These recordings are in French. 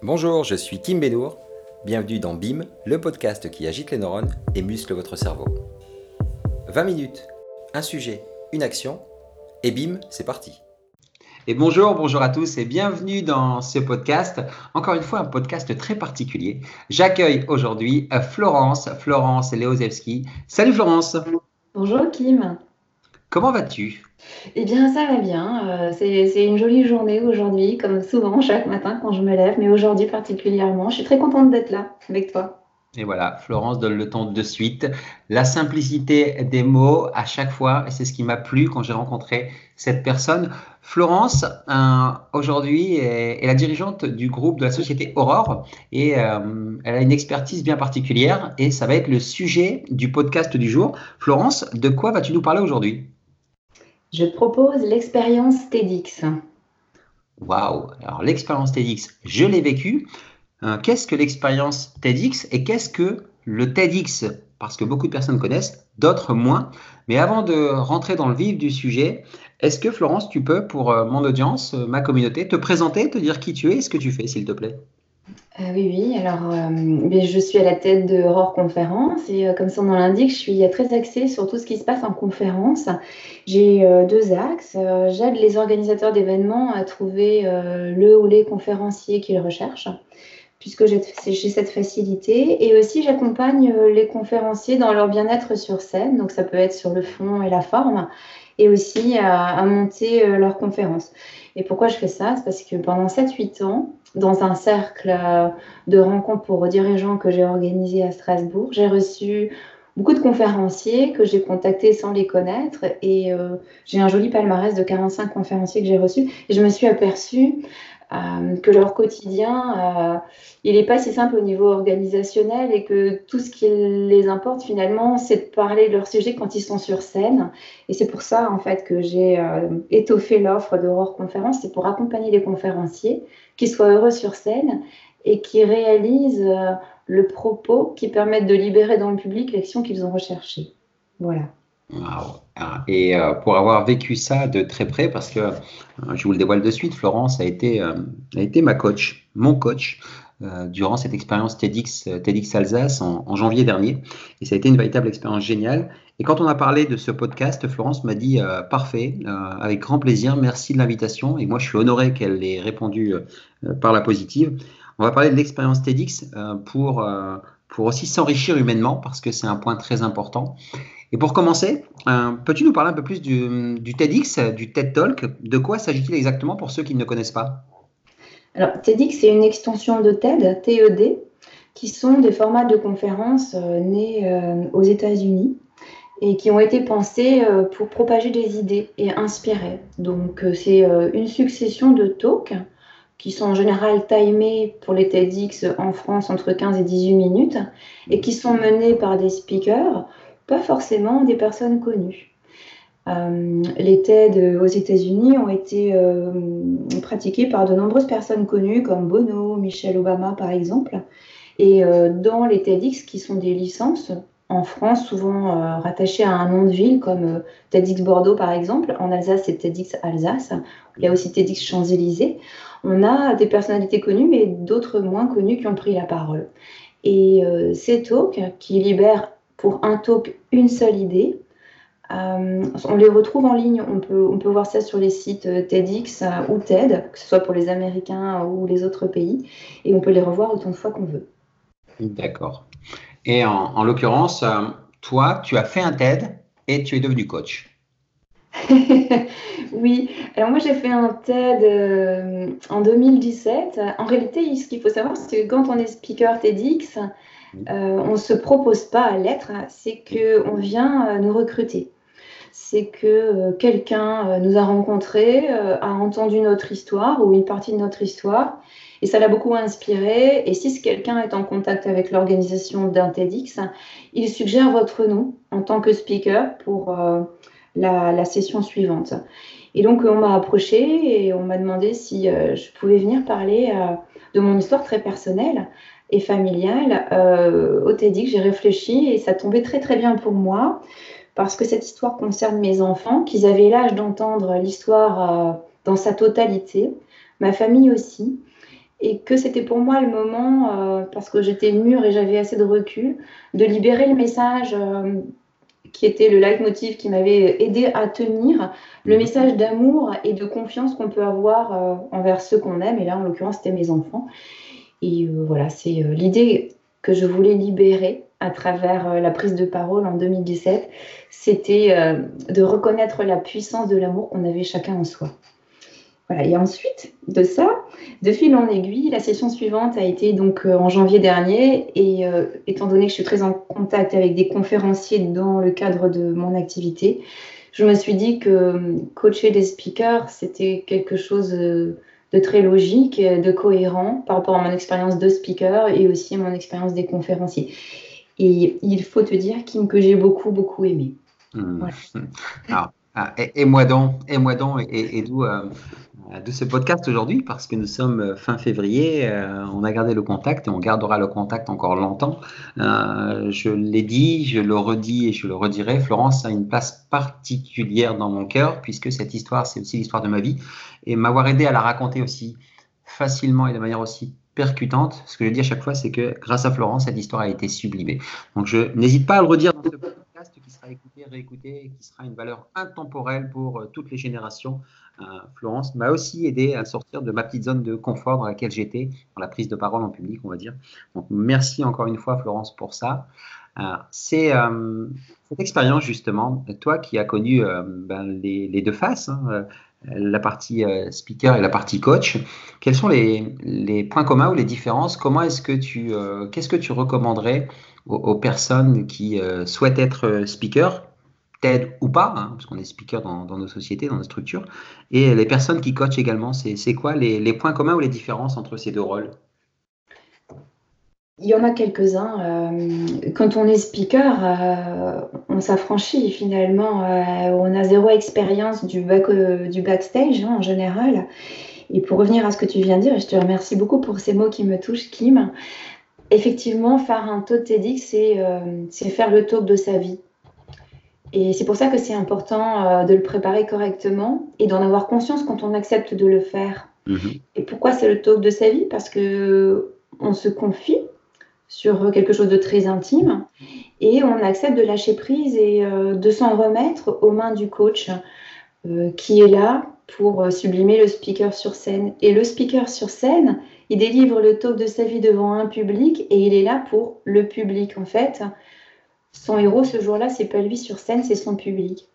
Bonjour, je suis Kim Benour. Bienvenue dans BIM, le podcast qui agite les neurones et muscle votre cerveau. 20 minutes, un sujet, une action, et BIM, c'est parti. Et bonjour, bonjour à tous et bienvenue dans ce podcast. Encore une fois, un podcast très particulier. J'accueille aujourd'hui Florence, Florence Leozewski. Salut Florence. Bonjour Kim. Comment vas-tu? Eh bien, ça va bien. Euh, c'est une jolie journée aujourd'hui, comme souvent chaque matin quand je me lève, mais aujourd'hui particulièrement. Je suis très contente d'être là avec toi. Et voilà, Florence donne le temps de suite. La simplicité des mots à chaque fois, et c'est ce qui m'a plu quand j'ai rencontré cette personne. Florence, euh, aujourd'hui, est, la dirigeante du groupe de la société Aurore et euh, elle a une expertise bien particulière et ça va être le sujet du podcast du jour. Florence, de quoi vas-tu nous parler aujourd'hui? Je propose l'expérience TEDx. Waouh Alors l'expérience TEDx, je l'ai vécue. Euh, qu'est-ce que l'expérience TEDx et qu'est-ce que le TEDx? Parce que beaucoup de personnes connaissent, d'autres moins. Mais avant de rentrer dans le vif du sujet, est-ce que Florence, tu peux, pour euh, mon audience, euh, ma communauté, te présenter, te dire qui tu es et ce que tu fais, s'il te plaît? Euh, oui, oui. Alors, euh, je suis à la tête de Aurore Conférence et euh, comme son nom l'indique, je suis très axée sur tout ce qui se passe en conférence. J'ai deux axes. J'aide les organisateurs d'événements à trouver le ou les conférenciers qu'ils recherchent, puisque j'ai cette facilité. Et aussi, j'accompagne les conférenciers dans leur bien-être sur scène. Donc, ça peut être sur le fond et la forme, et aussi à, monter leur conférence. Et pourquoi je fais ça? C'est parce que pendant 7-8 ans, dans un cercle euh, de rencontres pour dirigeants que j'ai organisé à Strasbourg. J'ai reçu beaucoup de conférenciers que j'ai contactés sans les connaître et euh, j'ai un joli palmarès de 45 conférenciers que j'ai reçus et je me suis aperçue euh, que leur quotidien, il n'est pas si simple au niveau organisationnel et que tout ce qui les importe finalement, c'est de parler de leur sujet quand ils sont sur scène. Et c'est pour ça en fait que j'ai étoffé l'offre d'Aurore Conférence, c'est pour accompagner les conférenciers qui soient heureux sur scène et qui réalisent euh, le propos qui permettent de libérer dans le public l'action qu'ils ont recherchée. Voilà. Ah, et euh, pour avoir vécu ça de très près, parce que euh, je vous le dévoile de suite, Florence a été, a été ma coach, mon coach, durant cette expérience TEDx, TEDx Alsace en, janvier dernier. Et ça a été une véritable expérience géniale. Et quand on a parlé de ce podcast, Florence m'a dit parfait, avec grand plaisir, merci de l'invitation. Et moi, je suis honoré qu'elle ait répondu euh, par la positive. On va parler de l'expérience TEDx euh, pour, euh, pour aussi s'enrichir humainement parce que c'est un point très important. Et pour commencer, peux-tu nous parler un peu plus du, TEDx, du TED Talk? De quoi s'agit-il exactement pour ceux qui ne connaissent pas? Alors, TEDx, c'est une extension de TED, TED, qui sont des formats de conférences nés aux États-Unis et qui ont été pensés pour propager des idées et inspirer. Donc, c'est une succession de talks qui sont en général timés pour les TEDx en France entre 15 et 18 minutes et qui sont menés par des speakers, pas forcément des personnes connues. Euh, les TED aux États-Unis ont été euh, pratiqués par de nombreuses personnes connues comme Bono, Michelle Obama par exemple. Et euh, dans les TEDx qui sont des licences, en France, souvent rattachées à un nom de ville comme TEDx Bordeaux par exemple. En Alsace, c'est TEDx Alsace. Il y a aussi TEDx Champs-Élysées on a des personnalités connues, mais d'autres moins connues qui ont pris la parole. Et euh, ces talks, qui libèrent pour un talk une seule idée, euh, on les retrouve en ligne. On peut, on peut voir ça sur les sites euh, TEDx ou TED, que ce soit pour les Américains ou les autres pays, et on peut les revoir autant de fois qu'on veut. D'accord. Et en, en l'occurrence, toi, tu as fait un TED et tu es devenu coach. oui, alors moi j'ai fait un TED euh, en 2017. En réalité, ce qu'il faut savoir, c'est que quand on est speaker TEDx, euh, on ne se propose pas à l'être, c'est qu'on vient euh, nous recruter. C'est que quelqu'un nous a rencontrés, a entendu notre histoire ou une partie de notre histoire, et ça l'a beaucoup inspiré. Et si quelqu'un est en contact avec l'organisation d'un TEDx, il suggère votre nom en tant que speaker pour la, session suivante. Et donc, on m'a approché et on m'a demandé si euh, je pouvais venir parler euh, de mon histoire très personnelle et familiale euh, au TEDx. J'ai réfléchi et ça tombait très très bien pour moi parce que cette histoire concerne mes enfants, qu'ils avaient l'âge d'entendre l'histoire dans sa totalité, ma famille aussi. et que c'était pour moi le moment, euh, parce que j'étais mûre et j'avais assez de recul, de libérer le message euh, qui était le leitmotiv qui m'avait aidé à tenir, le mhm. message d'amour et de confiance qu'on peut avoir euh, envers ceux qu'on aime, et là en l'occurrence c'était mes enfants. Et voilà, c'est l'idée que je voulais libérer à travers la prise de parole en 2017, c'était de reconnaître la puissance de l'amour qu'on avait chacun en soi. Et ensuite de ça, de fil en aiguille, la session suivante a été donc euh, en janvier dernier. Et euh, étant donné que je suis très en contact avec des conférenciers dans le cadre de mon activité, je me suis dit que euh, coacher des speakers, c'était quelque chose de très logique, de cohérent par rapport à mon expérience de speaker et aussi à mon expérience des conférenciers. Et il faut te dire, Kim, que j'ai beaucoup, beaucoup aimé. Mmh. Alors, ah, et, moi donc, et moi donc, et, d'où euh, de ce podcast aujourd'hui? Parce que nous sommes euh, fin février, euh, on a gardé le contact et on gardera le contact encore longtemps. je l'ai dit, je le redis et je le redirai, Florence a une place particulière dans mon cœur puisque cette histoire, c'est aussi l'histoire de ma vie et m'avoir aidé à la raconter aussi facilement et de manière aussi percutante. Ce que je dis à chaque fois, c'est que grâce à Florence, cette histoire a été sublimée. Donc je n'hésite pas à le redire dans ce réécouté et qui sera une valeur intemporelle pour toutes les générations Florence m'a aussi aidé à sortir de ma petite zone de confort dans laquelle j'étais, dans la prise de parole en public, on va dire. Donc, merci encore une fois, Florence, pour ça. Euh, c'est euh, cette expérience, justement, toi qui as connu euh, ben, les, deux faces, hein, la partie speaker et la partie coach, quels sont les, points communs ou les différences? Comment est-ce que tu, qu'est-ce que tu recommanderais aux, personnes qui souhaitent être speaker t'aide ou pas, hein, parce qu'on est speaker dans, nos sociétés, dans nos structures, et les personnes qui coachent également, c'est quoi les, points communs ou les différences entre ces deux rôles? Il y en a quelques-uns. Euh, quand on est speaker, euh, on s'affranchit finalement. Euh, on a zéro expérience du, back, du backstage hein, en général. Et pour revenir à ce que tu viens de dire, je te remercie beaucoup pour ces mots qui me touchent, Kim. Effectivement, faire un taux de TEDx, c'est faire le talk de sa vie. Et c'est pour ça que c'est important euh, de le préparer correctement et d'en avoir conscience quand on accepte de le faire. Mhm. Et pourquoi c'est le talk de sa vie? Parce que on se confie sur quelque chose de très intime et on accepte de lâcher prise et euh, de s'en remettre aux mains du coach euh, qui est là pour sublimer le speaker sur scène. Et le speaker sur scène, il délivre le talk de sa vie devant un public et il est là pour le public en fait son héros ce jour-là, c'est pas lui sur scène, c'est son public.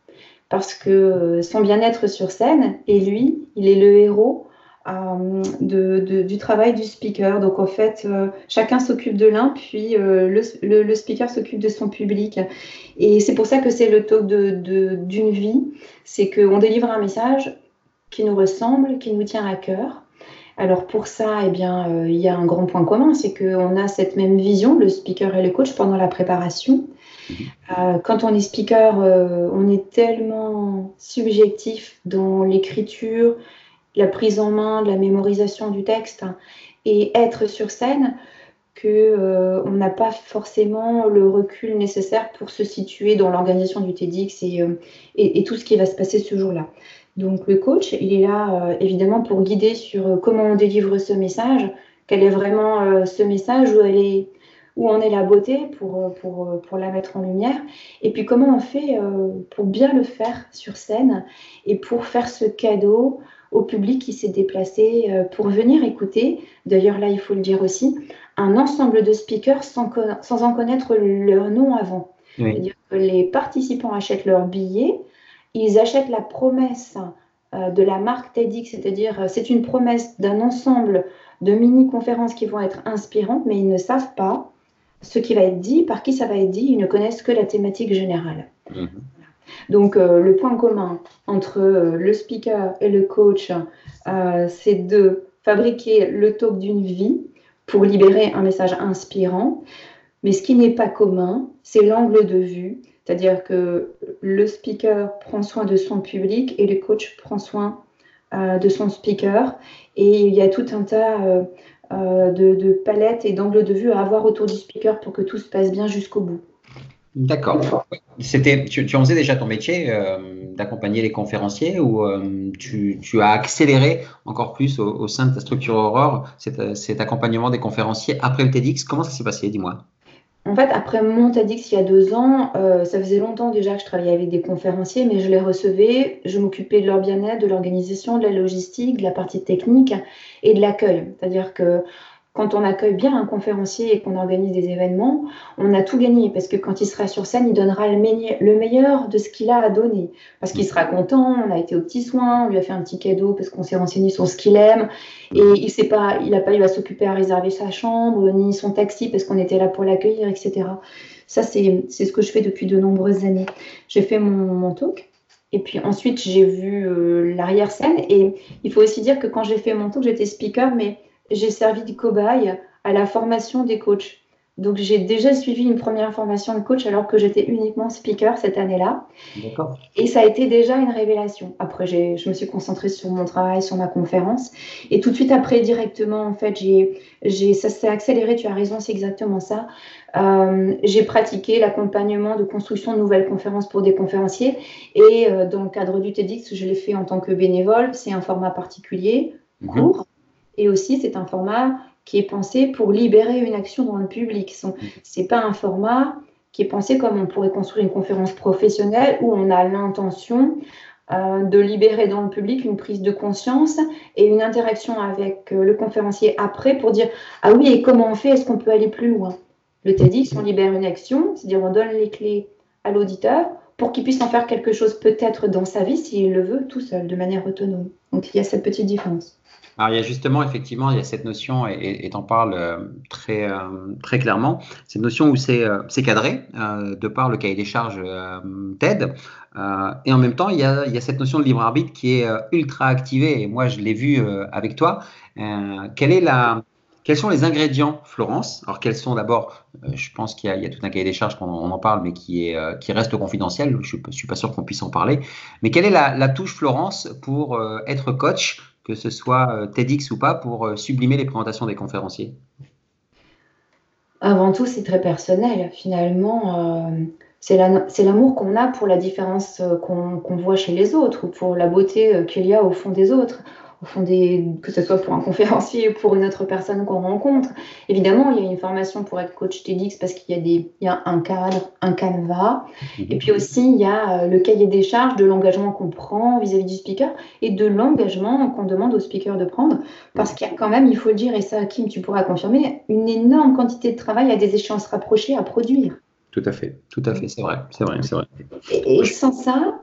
Parce que euh, son bien-être sur scène, et lui, il est le héros euh, du travail du speaker. Donc en fait, euh, chacun s'occupe de l'un, puis le, speaker s'occupe de son public. Et c'est pour ça que c'est le talk d'une vie, c'est qu'on délivre un message qui nous ressemble, qui nous tient à cœur. Alors pour ça, eh bien, il y a un grand point commun, c'est qu'on a cette même vision, le speaker et le coach, pendant la préparation. Euh, quand on est speaker, euh, on est tellement subjectif dans l'écriture, la prise en main, la mémorisation du texte et être sur scène que euh, on n'a pas forcément le recul nécessaire pour se situer dans l'organisation du TEDx et, et, tout ce qui va se passer ce jour-là. Donc le coach, il est là évidemment pour guider sur comment on délivre ce message, quel est vraiment ce message, où elle est où en est la beauté pour, euh, pour, euh, pour la mettre en lumière, et puis comment on fait euh, pour bien le faire sur scène et pour faire ce cadeau au public qui s'est déplacé pour venir écouter. D'ailleurs, là, il faut le dire aussi, un ensemble de speakers sans, sans en connaître leur nom avant. C'est-à-dire que les participants achètent leur billet, ils achètent la promesse de la marque TEDx, c'est-à-dire c'est une promesse d'un ensemble de mini-conférences qui vont être inspirantes, mais ils ne savent pas ce qui va être dit, par qui ça va être dit, ils ne connaissent que la thématique générale. Mhm. Donc euh, le point commun entre euh, le speaker et le coach, euh, c'est de fabriquer le talk d'une vie pour libérer un message inspirant. Mais ce qui n'est pas commun, c'est l'angle de vue, c'est-à-dire que le speaker prend soin de son public et le coach prend soin de son speaker. Et il y a tout un tas euh, de, palettes et d'angles de vue à avoir autour du speaker pour que tout se passe bien jusqu'au bout. D'accord. C'était, tu, en faisais déjà ton métier euh, d'accompagner les conférenciers ou euh, tu, as accéléré encore plus au, sein de ta structure Aurore cet, cet, accompagnement des conférenciers après le TEDx? Comment ça s'est passé Dis-moi? En fait, après mon TEDx il y a deux ans, euh, ça faisait longtemps déjà que je travaillais avec des conférenciers, mais je les recevais, je m'occupais de leur bien-être, de l'organisation, de la logistique, de la partie technique et de l'accueil. C'est-à-dire que quand on accueille bien un conférencier et qu'on organise des événements, on a tout gagné parce que quand il sera sur scène, il donnera le, meilleur de ce qu'il a à donner. Parce qu'il sera content, on a été aux petits soins, on lui a fait un petit cadeau parce qu'on s'est renseigné sur ce qu'il aime et il n'a pas, il pas eu à s'occuper à réserver sa chambre ni son taxi parce qu'on était là pour l'accueillir, etc. Ça, c'est ce que je fais depuis de nombreuses années. J'ai fait mon, mon talk. Et puis ensuite, j'ai vu euh, l'arrière-scène. Et il faut aussi dire que quand j'ai fait mon talk, j'étais speaker, mais j'ai servi de cobaye à la formation des coachs. Donc j'ai déjà suivi une première formation de coach alors que j'étais uniquement speaker cette année-là. Et ça a été déjà une révélation. Après, je me suis concentrée sur mon travail, sur ma conférence. Et tout de suite après, directement, en fait, j'ai, ça s'est accéléré, tu as raison, c'est exactement ça. Euh, j'ai pratiqué l'accompagnement de construction de nouvelles conférences pour des conférenciers. Et euh, dans le cadre du TEDx, je l'ai fait en tant que bénévole. C'est un format particulier, mhm. court. Et aussi, c'est un format qui est pensé pour libérer une action dans le public. Ce n'est pas un format qui est pensé comme on pourrait construire une conférence professionnelle où on a l'intention euh, de libérer dans le public une prise de conscience et une interaction avec euh, le conférencier après pour dire Ah oui, et comment on fait? Est-ce qu'on peut aller plus loin? Le TEDx, on libère une action, c'est-à-dire on donne les clés à l'auditeur pour qu'il puisse en faire quelque chose peut-être dans sa vie s'il le veut tout seul, de manière autonome. Donc il y a cette petite différence. Alors, il y a justement, effectivement, il y a cette notion, et tu en parles euh, très, euh, très clairement, cette notion où c'est euh, cadré, de par le cahier des charges TED. et en même temps, il y, a, il y, a, cette notion de libre arbitre qui est ultra activée, et moi, je l'ai vu avec toi. quelle est la, quels sont les ingrédients, Florence? Alors, quels sont d'abord, je pense qu'il y, y, a tout un cahier des charges qu'on en parle, mais qui, est, qui reste confidentiel. Je ne suis pas sûr qu'on puisse en parler. Mais quelle est la, la touche, Florence, pour être coach? Que ce soit euh, TEDx ou pas, pour euh, sublimer les présentations des conférenciers Avant tout, c'est très personnel. Finalement, euh, c'est l'amour qu'on a pour la différence qu'on voit chez les autres, ou pour la beauté qu'il y a au fond des autres des, que ce soit pour un conférencier ou pour une autre personne qu'on rencontre. Évidemment, il y a une formation pour être coach TEDx parce qu'il y a, des, il y a un cadre, un canevas. Mhm. Et puis aussi, il y a euh, le cahier des charges de l'engagement qu'on prend vis-à-vis du speaker et de l'engagement qu'on demande au speaker de prendre. Parce qu'il y a quand même, il faut le dire, et ça, Kim, tu pourras confirmer, une énorme quantité de travail à des échéances rapprochées à produire. Tout à fait, tout à fait, c'est vrai, c'est vrai, c'est vrai. et sans ça,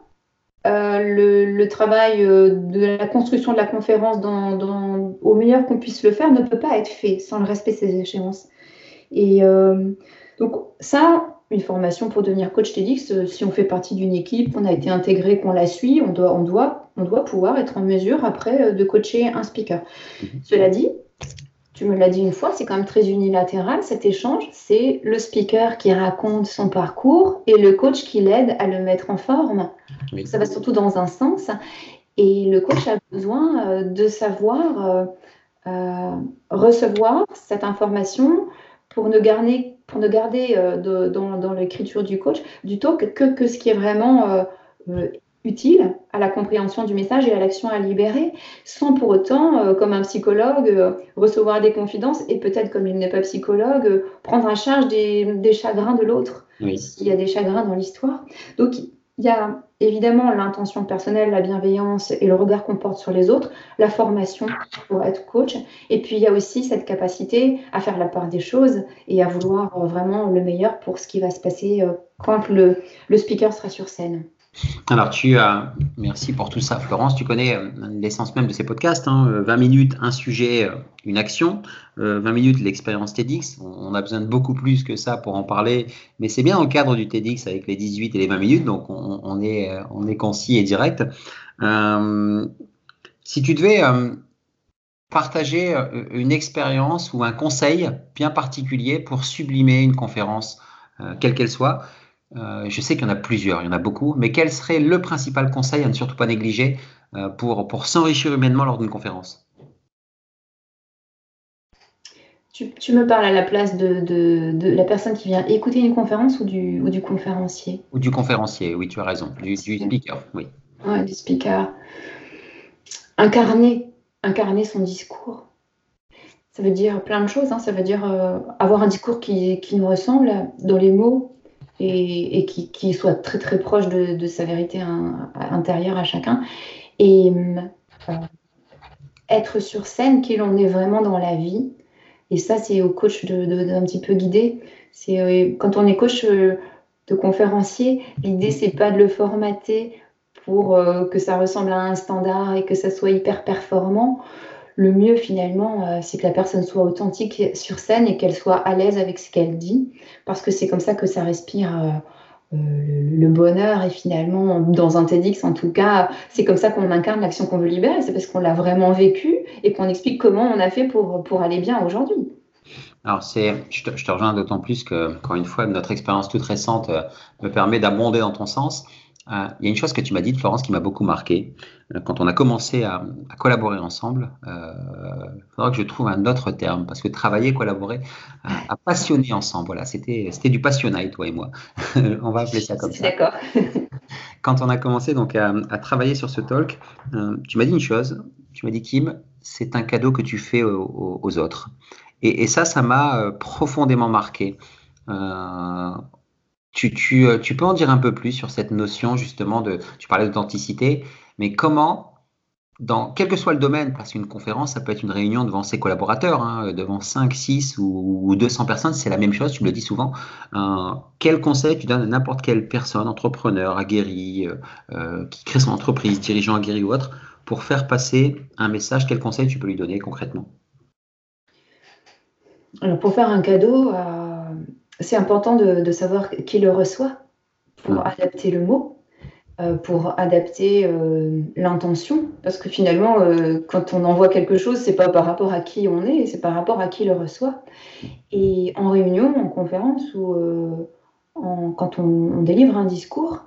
euh, le, travail euh, de la construction de la conférence dans, au meilleur qu'on puisse le faire ne peut pas être fait sans le respect de ces échéances. Et euh, donc ça, une formation pour devenir coach TEDx, si on fait partie d'une équipe, on a été intégré, qu'on la suit, on doit, on, doit, on doit pouvoir être en mesure après de coacher un speaker. Mhm. Cela dit, tu me l'as dit une fois, c'est quand même très unilatéral cet échange. C'est le speaker qui raconte son parcours et le coach qui l'aide à le mettre en forme. Ça va surtout dans un sens. Et le coach a besoin euh, de savoir euh, euh, recevoir cette information pour ne garder, pour ne garder dans, l'écriture du coach, du talk, que, que ce qui est vraiment utile à la compréhension du message et à l'action à libérer, sans pour autant, euh, comme un psychologue, euh, recevoir des confidences et peut-être, comme il n'est pas psychologue, euh, prendre en charge des, chagrins de l'autre, Il s'il y a des chagrins dans l'histoire. Donc, il y a évidemment l'intention personnelle, la bienveillance et le regard qu'on porte sur les autres, la formation pour être coach, et puis il y a aussi cette capacité à faire la part des choses et à vouloir vraiment le meilleur pour ce qui va se passer quand le speaker sera sur scène. Alors, tu as, merci pour tout ça, Florence. Tu connais euh, l'essence même de ces podcasts. 20 hein. euh, minutes, un sujet, euh, une action. 20 minutes, l'expérience TEDx. On a besoin de beaucoup plus que ça pour en parler. Mais c'est bien au cadre du TEDx avec les 18 et les 20 minutes. Donc, on, est, on est concis et direct. si tu devais partager une expérience ou un conseil bien particulier pour sublimer une conférence, quelle qu'elle soit, euh, je sais qu'il y en a plusieurs, il y en a beaucoup, mais quel serait le principal conseil à ne surtout pas négliger euh, pour, pour s'enrichir humainement lors d'une conférence? Tu, me parles à la place de, la personne qui vient écouter une conférence ou du, ou du conférencier? Ou du conférencier, oui, tu as raison. Du, speaker, oui. Oui, du speaker. Incarner, incarner son discours. Ça veut dire plein de choses. Hein. Ça veut dire euh, avoir un discours qui, nous ressemble dans les mots et, qui, soit très très proche de, sa vérité intérieure à chacun. Et euh, être sur scène, qui l'on est vraiment dans la vie et ça, c'est au coach d'un de, petit peu guider. C'est euh, quand on est coach euh, de conférencier, l'idée c'est pas de le formater pour que ça ressemble à un standard et que ça soit hyper performant. Le mieux finalement, c'est que la personne soit authentique sur scène et qu'elle soit à l'aise avec ce qu'elle dit, parce que c'est comme ça que ça respire le bonheur et finalement, dans un TEDx en tout cas, c'est comme ça qu'on incarne l'action qu'on veut libérer, c'est parce qu'on l'a vraiment vécu et qu'on explique comment on a fait pour, pour aller bien aujourd'hui. Alors, je, te, je te rejoins d'autant plus que, encore une fois, notre expérience toute récente euh, me permet d'abonder dans ton sens. Euh, il y a une chose que tu m'as dit, Florence, qui m'a beaucoup marqué. Euh, quand on a commencé à, collaborer ensemble, euh, il faudra que je trouve un autre terme, parce que travailler, collaborer, à, passionner ensemble, voilà, c'était, du passionnel, toi et moi. on va appeler ça comme ça. D'accord. quand on a commencé donc à, travailler sur ce talk, tu m'as dit une chose, tu m'as dit, Kim, c'est un cadeau que tu fais aux, autres. Et, et, ça, ça m'a profondément marqué. Euh, tu, peux en dire un peu plus sur cette notion justement de, tu parlais d'authenticité, mais comment, dans quel que soit le domaine, parce qu'une conférence, ça peut être une réunion devant ses collaborateurs, hein, devant 5, 6 ou, 200 personnes, c'est la même chose, tu me le dis souvent. Euh, quel conseil tu donnes à n'importe quelle personne, entrepreneur, aguerri, euh, qui crée son entreprise, dirigeant aguerri ou autre, pour faire passer un message, quel conseil tu peux lui donner concrètement? Alors pour faire un cadeau c'est important de, savoir qui le reçoit pour adapter le mot, euh, pour adapter euh, l'intention, parce que finalement, euh, quand on envoie quelque chose, c'est pas par rapport à qui on est, c'est par rapport à qui le reçoit. Et en réunion, en conférence ou quand on, délivre un discours,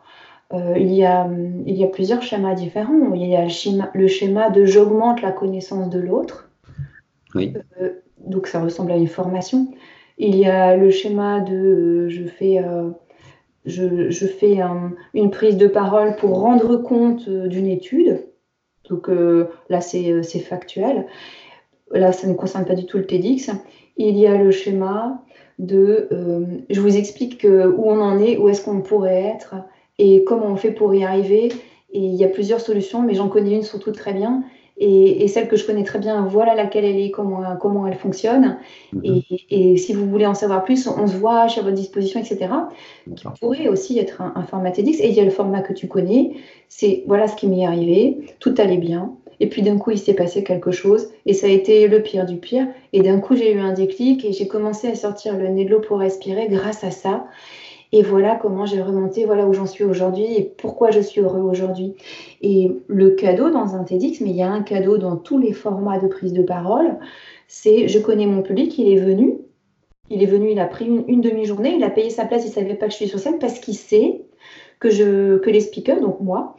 il y, a, il, y a, plusieurs schémas différents. Il y a le schéma, le schéma de j'augmente la connaissance de l'autre. Oui. donc ça ressemble à une formation. Il y a le schéma de euh, je fais, euh, une prise de parole pour rendre compte euh, d'une étude. Donc là, c'est factuel. Là, ça ne concerne pas du tout le TEDx. Il y a le schéma de je vous explique où on en est, où est-ce qu'on pourrait être et comment on fait pour y arriver. Et il y a plusieurs solutions, mais j'en connais une surtout très bien. Et, celle que je connais très bien, voilà laquelle elle est, comment, comment elle fonctionne. Mhm. Et, si vous voulez en savoir plus, on se voit, à votre disposition, etc. Qui pourrait aussi être un, format TEDx. Et il y a le format que tu connais, c'est voilà ce qui m'est arrivé, tout allait bien. Et puis d'un coup, il s'est passé quelque chose et ça a été le pire du pire. Et d'un coup, j'ai eu un déclic et j'ai commencé à sortir le nez de l'eau pour respirer grâce à ça. Et voilà comment j'ai remonté, voilà où j'en suis aujourd'hui et pourquoi je suis heureux aujourd'hui. Et le cadeau dans un TEDx, mais il y a un cadeau dans tous les formats de prise de parole, c'est je connais mon public, il est venu, il est venu, il a pris une, demi-journée, il a payé sa place, il ne savait pas que je suis sur scène parce qu'il sait que, je, que les speakers, donc moi,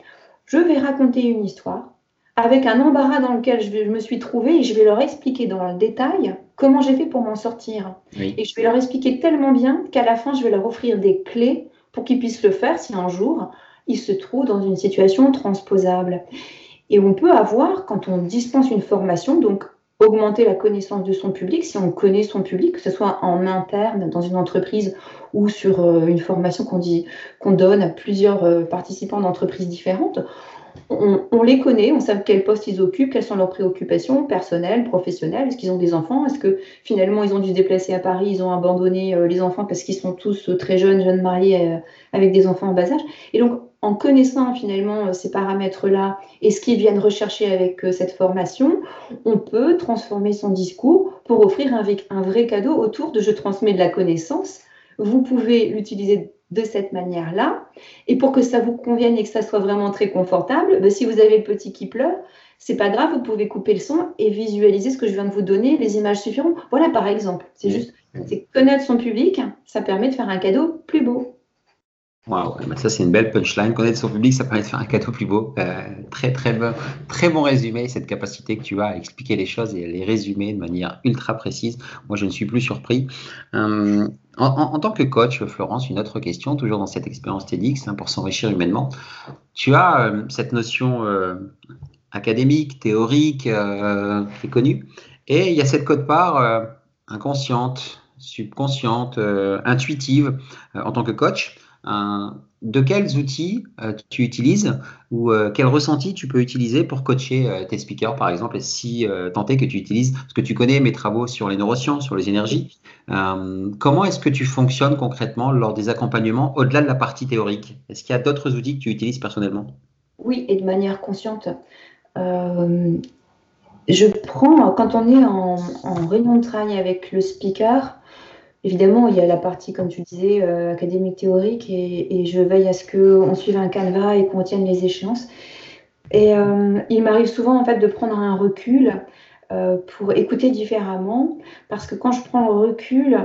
je vais raconter une histoire avec un embarras dans lequel je, me suis trouvée et je vais leur expliquer dans le détail comment j'ai fait pour m'en sortir. Et je vais leur expliquer tellement bien qu'à la fin, je vais leur offrir des clés pour qu'ils puissent le faire si un jour ils se trouvent dans une situation transposable. Et on peut avoir, quand on dispense une formation, donc augmenter la connaissance de son public, si on connaît son public, que ce soit en interne dans une entreprise ou sur euh, une formation qu'on qu'on donne à plusieurs euh, participants d'entreprises différentes, on, les connaît, on sait quel poste ils occupent, quelles sont leurs préoccupations personnelles, professionnelles, est-ce qu'ils ont des enfants, est-ce que finalement ils ont dû se déplacer à Paris, ils ont abandonné euh, les enfants parce qu'ils sont tous euh, très jeunes, jeunes mariés euh, avec des enfants en bas âge? Et donc en connaissant finalement ces paramètres-là et ce qu'ils viennent rechercher avec cette formation, on peut transformer son discours pour offrir un, un vrai cadeau autour de je transmets de la connaissance. Vous pouvez l'utiliser de cette manière-là. Et pour que ça vous convienne et que ça soit vraiment très confortable, ben, si vous avez le petit qui pleure, c'est pas grave, vous pouvez couper le son et visualiser ce que je viens de vous donner, les images suffiront. Voilà par exemple, c'est juste c'est connaître son public, ça permet de faire un cadeau plus beau. Wow, ça c'est une belle punchline. Connaître son public, ça permet de faire un cadeau plus beau. Euh, très très bon, très bon résumé, cette capacité que tu as à expliquer les choses et à les résumer de manière ultra précise. Moi, je ne suis plus surpris. Euh, en, tant que coach, Florence, une autre question, toujours dans cette expérience TEDx, hein, pour s'enrichir humainement. Tu as euh, cette notion académique, théorique, qui est connue, et il y a cette cote-part inconsciente, subconsciente, intuitive en tant que coach de quels outils euh, tu utilises ou euh, quel ressenti tu peux utiliser pour coacher euh, tes speakers, par exemple, si tant est que tu utilises, parce que tu connais mes travaux sur les neurosciences, sur les énergies, comment est-ce que tu fonctionnes concrètement lors des accompagnements au-delà de la partie théorique? Est-ce qu'il y a d'autres outils que tu utilises personnellement? Oui, et de manière consciente. je prends, quand on est en, en réunion de travail avec le speaker, Évidemment, il y a la partie, comme tu disais, euh, académique théorique, et, je veille à ce qu'on suive un canevas et qu'on tienne les échéances. Et euh, il m'arrive souvent en fait de prendre un recul euh, pour écouter différemment, parce que quand je prends le recul,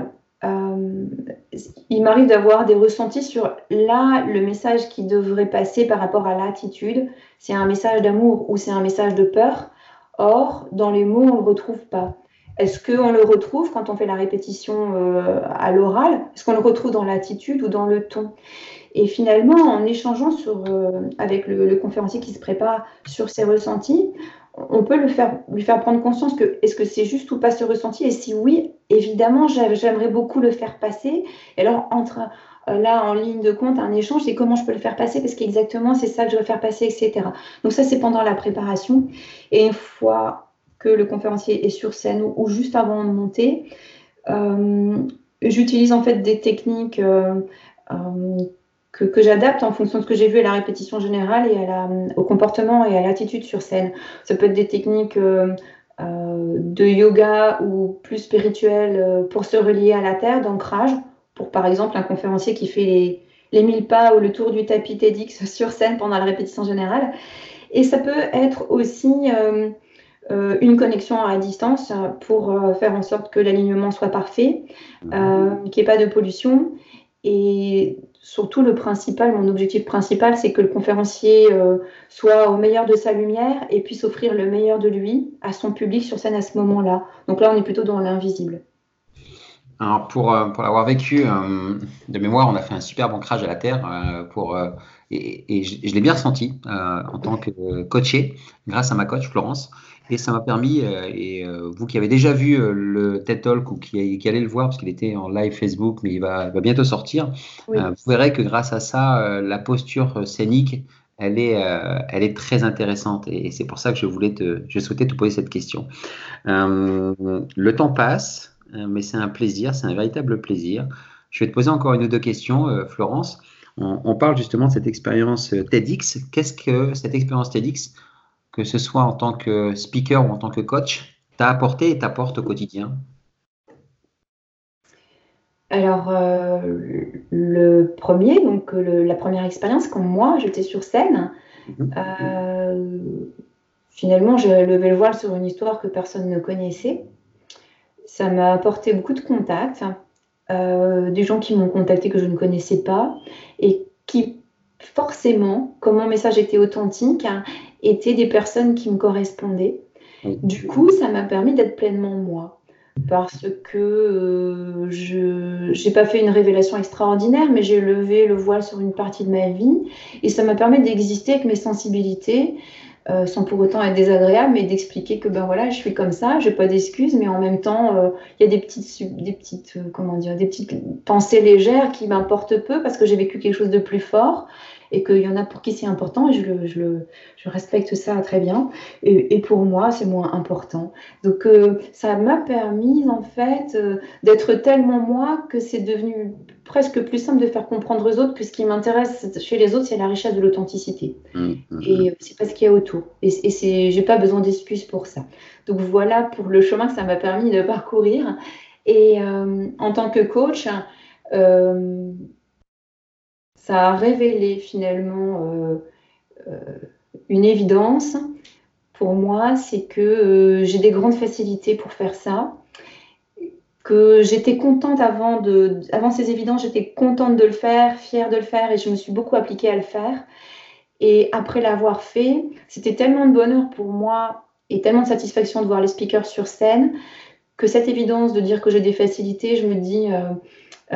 il m'arrive d'avoir des ressentis sur là le message qui devrait passer par rapport à l'attitude. C'est un message d'amour ou c'est un message de peur. Or, dans les mots, on ne le retrouve pas. Est-ce qu'on le retrouve quand on fait la répétition euh, à l'oral? Est-ce qu'on le retrouve dans l'attitude ou dans le ton? Et finalement, en échangeant euh, avec le, conférencier qui se prépare sur ses ressentis, on peut lui faire prendre conscience que est-ce que c'est juste ou pas ce ressenti? Et si oui, évidemment, j'aimerais beaucoup le faire passer. Et alors, entre euh, là, en ligne de compte, un échange, c'est comment je peux le faire passer? Parce qu'exactement, c'est ça que je veux faire passer, etc. Donc ça, c'est pendant la préparation. Et une fois que le conférencier est sur scène ou, juste avant de monter. Euh, j'utilise en fait des techniques euh, euh, que, j'adapte en fonction de ce que j'ai vu à la répétition générale et au comportement et à l'attitude sur scène. Ça peut être des techniques de yoga ou plus spirituelles pour se relier à la terre, d'ancrage, pour par exemple un conférencier qui fait les, les 1000 pas ou le tour du tapis TEDx sur scène pendant la répétition générale. Et ça peut être aussi une connexion à distance pour euh, faire en sorte que l'alignement soit parfait, mhm. euh, qu'il n'y ait pas de pollution. Et surtout, le principal, mon objectif principal, c'est que le conférencier soit au meilleur de sa lumière et puisse offrir le meilleur de lui à son public sur scène à ce moment-là. Donc là, on est plutôt dans l'invisible. Alors pour, pour l'avoir vécu de mémoire, on a fait un super ancrage à la terre pour, et, je, l'ai bien ressenti en tant que coaché grâce à ma coach Florence. Et ça m'a permis, euh, et euh, vous qui avez déjà vu euh, le TED Talk ou qui, qui, allez le voir, parce qu'il était en live Facebook, mais il va, va bientôt sortir, vous verrez que grâce à ça, la posture scénique, elle est, elle est très intéressante. Et, c'est pour ça que je, voulais te, je souhaitais te poser cette question. le temps passe, mais c'est un plaisir, c'est un véritable plaisir. Je vais te poser encore une ou deux questions, Florence. On, on, parle justement de cette expérience TEDx. Qu'est-ce que cette expérience TEDx que ce soit en tant que speaker ou en tant que coach, t'a apporté et t'apporte au quotidien alors, euh, le premier, donc la première expérience, quand moi j'étais sur scène, mhm. euh, finalement j'ai levé le voile sur une histoire que personne ne connaissait. Ça m'a apporté beaucoup de contacts, euh, des gens qui m'ont contacté que je ne connaissais pas et qui forcément, comme mon message était authentique, étaient des personnes qui me correspondaient. Du coup, ça m'a permis d'être pleinement moi. Parce que euh, je n'ai pas fait une révélation extraordinaire, mais j'ai levé le voile sur une partie de ma vie. Et ça m'a permis d'exister avec mes sensibilités, euh, sans pour autant être désagréable, mais d'expliquer que ben voilà, je suis comme ça, je n'ai pas d'excuses, mais en même temps, euh, il y a des petites, des petites, comment dire, des petites pensées légères qui m'importent peu parce que j'ai vécu quelque chose de plus fort et qu'il y en a pour qui c'est important et je, le, je, le, je, respecte ça très bien. Et, et pour moi, c'est moins important. Donc, euh, ça m'a permis en fait euh, d'être tellement moi que c'est devenu presque plus simple de faire comprendre aux autres que ce qui m'intéresse chez les autres, c'est la richesse de l'authenticité. Mmh, mmh. Et c'est pas ce qu'il y a autour. Et, et c'est, j'ai pas besoin d'excuses pour ça. Donc voilà pour le chemin que ça m'a permis de parcourir. Et euh, en tant que coach, euh, ça a révélé finalement euh, euh, une évidence pour moi, c'est que euh, j'ai des grandes facilités pour faire ça. que j'étais contente avant, de, avant ces évidences, j'étais contente de le faire, fière de le faire et je me suis beaucoup appliquée à le faire. Et après l'avoir fait, c'était tellement de bonheur pour moi et tellement de satisfaction de voir les speakers sur scène que cette évidence de dire que j'ai des facilités, je me dis,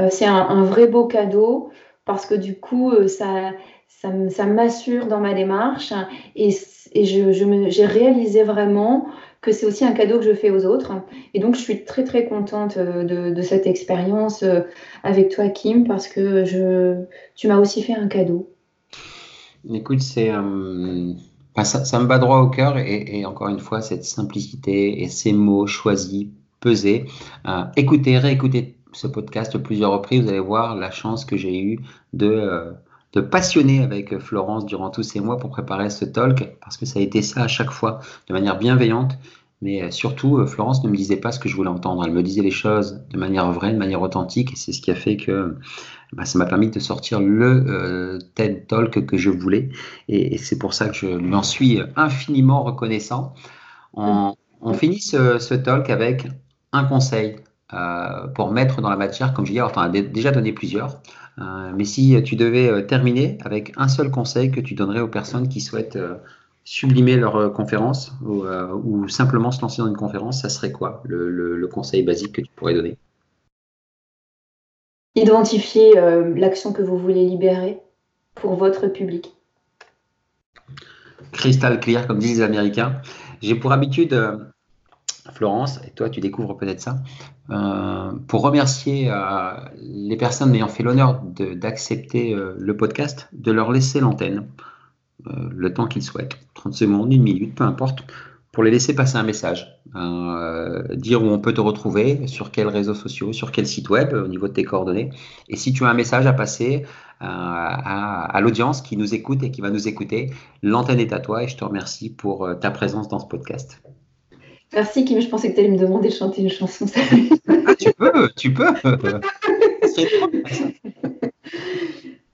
c'est un, vrai beau cadeau parce que du coup, euh, ça, ça, m'assure dans ma démarche et, et j'ai réalisé vraiment que c'est aussi un cadeau que je fais aux autres. Et donc, je suis très, très contente de, cette expérience avec toi, Kim, parce que je, tu m'as aussi fait un cadeau. Écoute, c'est... ça, me bat droit au cœur et, encore une fois, cette simplicité et ces mots choisis, pesés. écoutez, réécoutez ce podcast plusieurs reprises, vous allez voir la chance que j'ai eue de, euh, de passionner avec Florence durant tous ces mois pour préparer ce talk, parce que ça a été ça à chaque fois, de manière bienveillante. Mais euh, surtout, euh, Florence ne me disait pas ce que je voulais entendre. Elle me disait les choses de manière vraie, de manière authentique. Et c'est ce qui a fait que bah, ça m'a permis de sortir le TED Talk que je voulais. Et, c'est pour ça que je lui en suis infiniment reconnaissant. On, finit ce talk avec un conseil euh, pour mettre dans la matière, comme je disais, enfin, déjà donné plusieurs. Euh, mais si tu devais euh, terminer avec un seul conseil que tu donnerais aux personnes qui souhaitent sublimer leur conférence ou, simplement se lancer dans une conférence, ça serait quoi le, conseil basique que tu pourrais donner? Identifier l'action que vous voulez libérer pour votre public. Crystal clear, comme disent les Américains. J'ai pour habitude Florence, et toi tu découvres peut-être ça, euh, pour remercier euh, les personnes m'ayant fait l'honneur d'accepter euh, le podcast, de leur laisser l'antenne, le temps qu'ils souhaitent, 30 secondes, une minute, peu importe, pour les laisser passer un message, dire où on peut te retrouver, sur quels réseaux sociaux, sur quel site web, au niveau de tes coordonnées, et si tu as un message à passer à l'audience qui nous écoute et qui va nous écouter, l'antenne est à toi et je te remercie pour ta présence dans ce podcast. Merci Kim, je pensais que tu allais me demander de chanter une chanson. ah, tu peux, tu peux.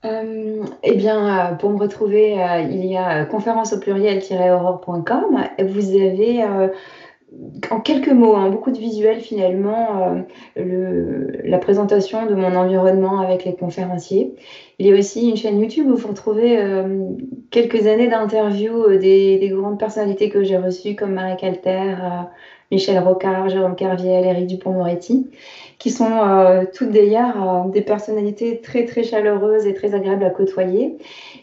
euh, eh bien, euh, pour me retrouver, euh, il y a conférence au pluriel-aurore.com. Vous avez en quelques mots, hein, beaucoup de visuels finalement, le, la présentation de mon environnement avec les conférenciers. Il y a aussi une chaîne YouTube où vous retrouvez quelques années d'interviews euh, des, grandes personnalités que j'ai reçues, comme Marie Calter, euh, Michel Rocard, Jérôme Carviel, Eric Dupont-Moretti, qui sont euh, toutes d'ailleurs des personnalités très très chaleureuses et très agréables à côtoyer.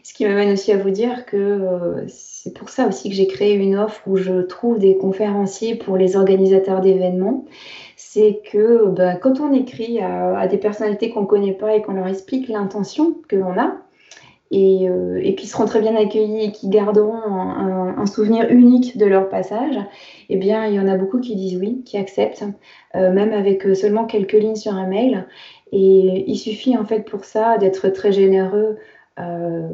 Ce qui m'amène aussi à vous dire que c'est pour ça aussi que j'ai créé une offre où je trouve des conférenciers pour les organisateurs d'événements. C'est que bah, quand on écrit à, des personnalités qu'on ne connaît pas et qu'on leur explique l'intention que l'on a, euh, et, qui seront très bien accueillis et qui garderont un, souvenir unique de leur passage, eh bien, il y en a beaucoup qui disent oui, qui acceptent, euh, même avec euh, seulement quelques lignes sur un mail. Et il suffit en fait pour ça d'être très généreux euh,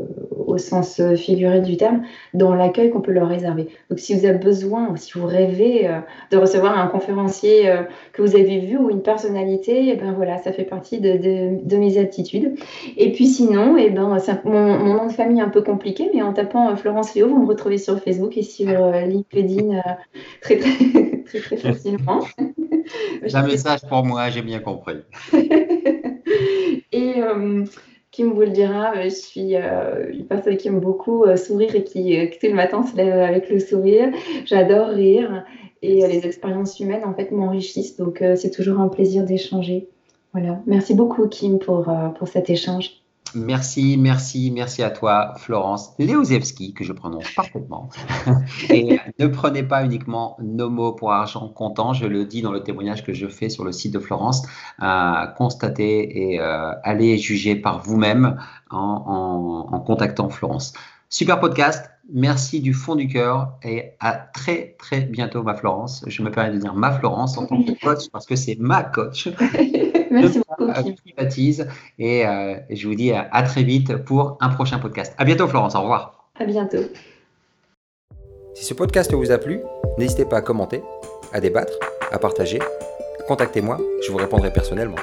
au sens figuré du terme, dans l'accueil qu'on peut leur réserver. Donc si vous avez besoin ou si vous rêvez euh, de recevoir un conférencier euh, que vous avez vu ou une personnalité, et eh ben voilà, ça fait partie de, de, mes aptitudes. Et puis sinon, et eh ben, mon, mon, nom de famille est un peu compliqué, mais en tapant Florence Léo, vous me retrouvez sur Facebook et sur LinkedIn très, très, très, très facilement. C'est un message pour moi, j'ai bien compris. et qui vous le dira, euh, je suis euh, une personne qui aime beaucoup euh, sourire et qui, tout le matin, se lève avec le sourire. J'adore rire et les expériences humaines, en fait, m'enrichissent. Donc, c'est toujours un plaisir d'échanger. Voilà. Merci beaucoup, Kim, pour, pour cet échange. Merci, merci, merci à toi, Florence Leozewski, que je prononce parfaitement. et ne prenez pas uniquement nos mots pour argent comptant, je le dis dans le témoignage que je fais sur le site de Florence. Euh, constatez et euh, allez juger par vous-même en, en contactant Florence. Super podcast, merci du fond du cœur et à très très bientôt ma Florence. Je me permets de dire ma Florence en tant que coach parce que c'est ma coach. merci beaucoup. Je privatise et euh, je vous dis à, très vite pour un prochain podcast. À bientôt Florence, au revoir. À bientôt. Si ce podcast vous a plu, n'hésitez pas à commenter, à débattre, à partager. Contactez-moi, je vous répondrai personnellement.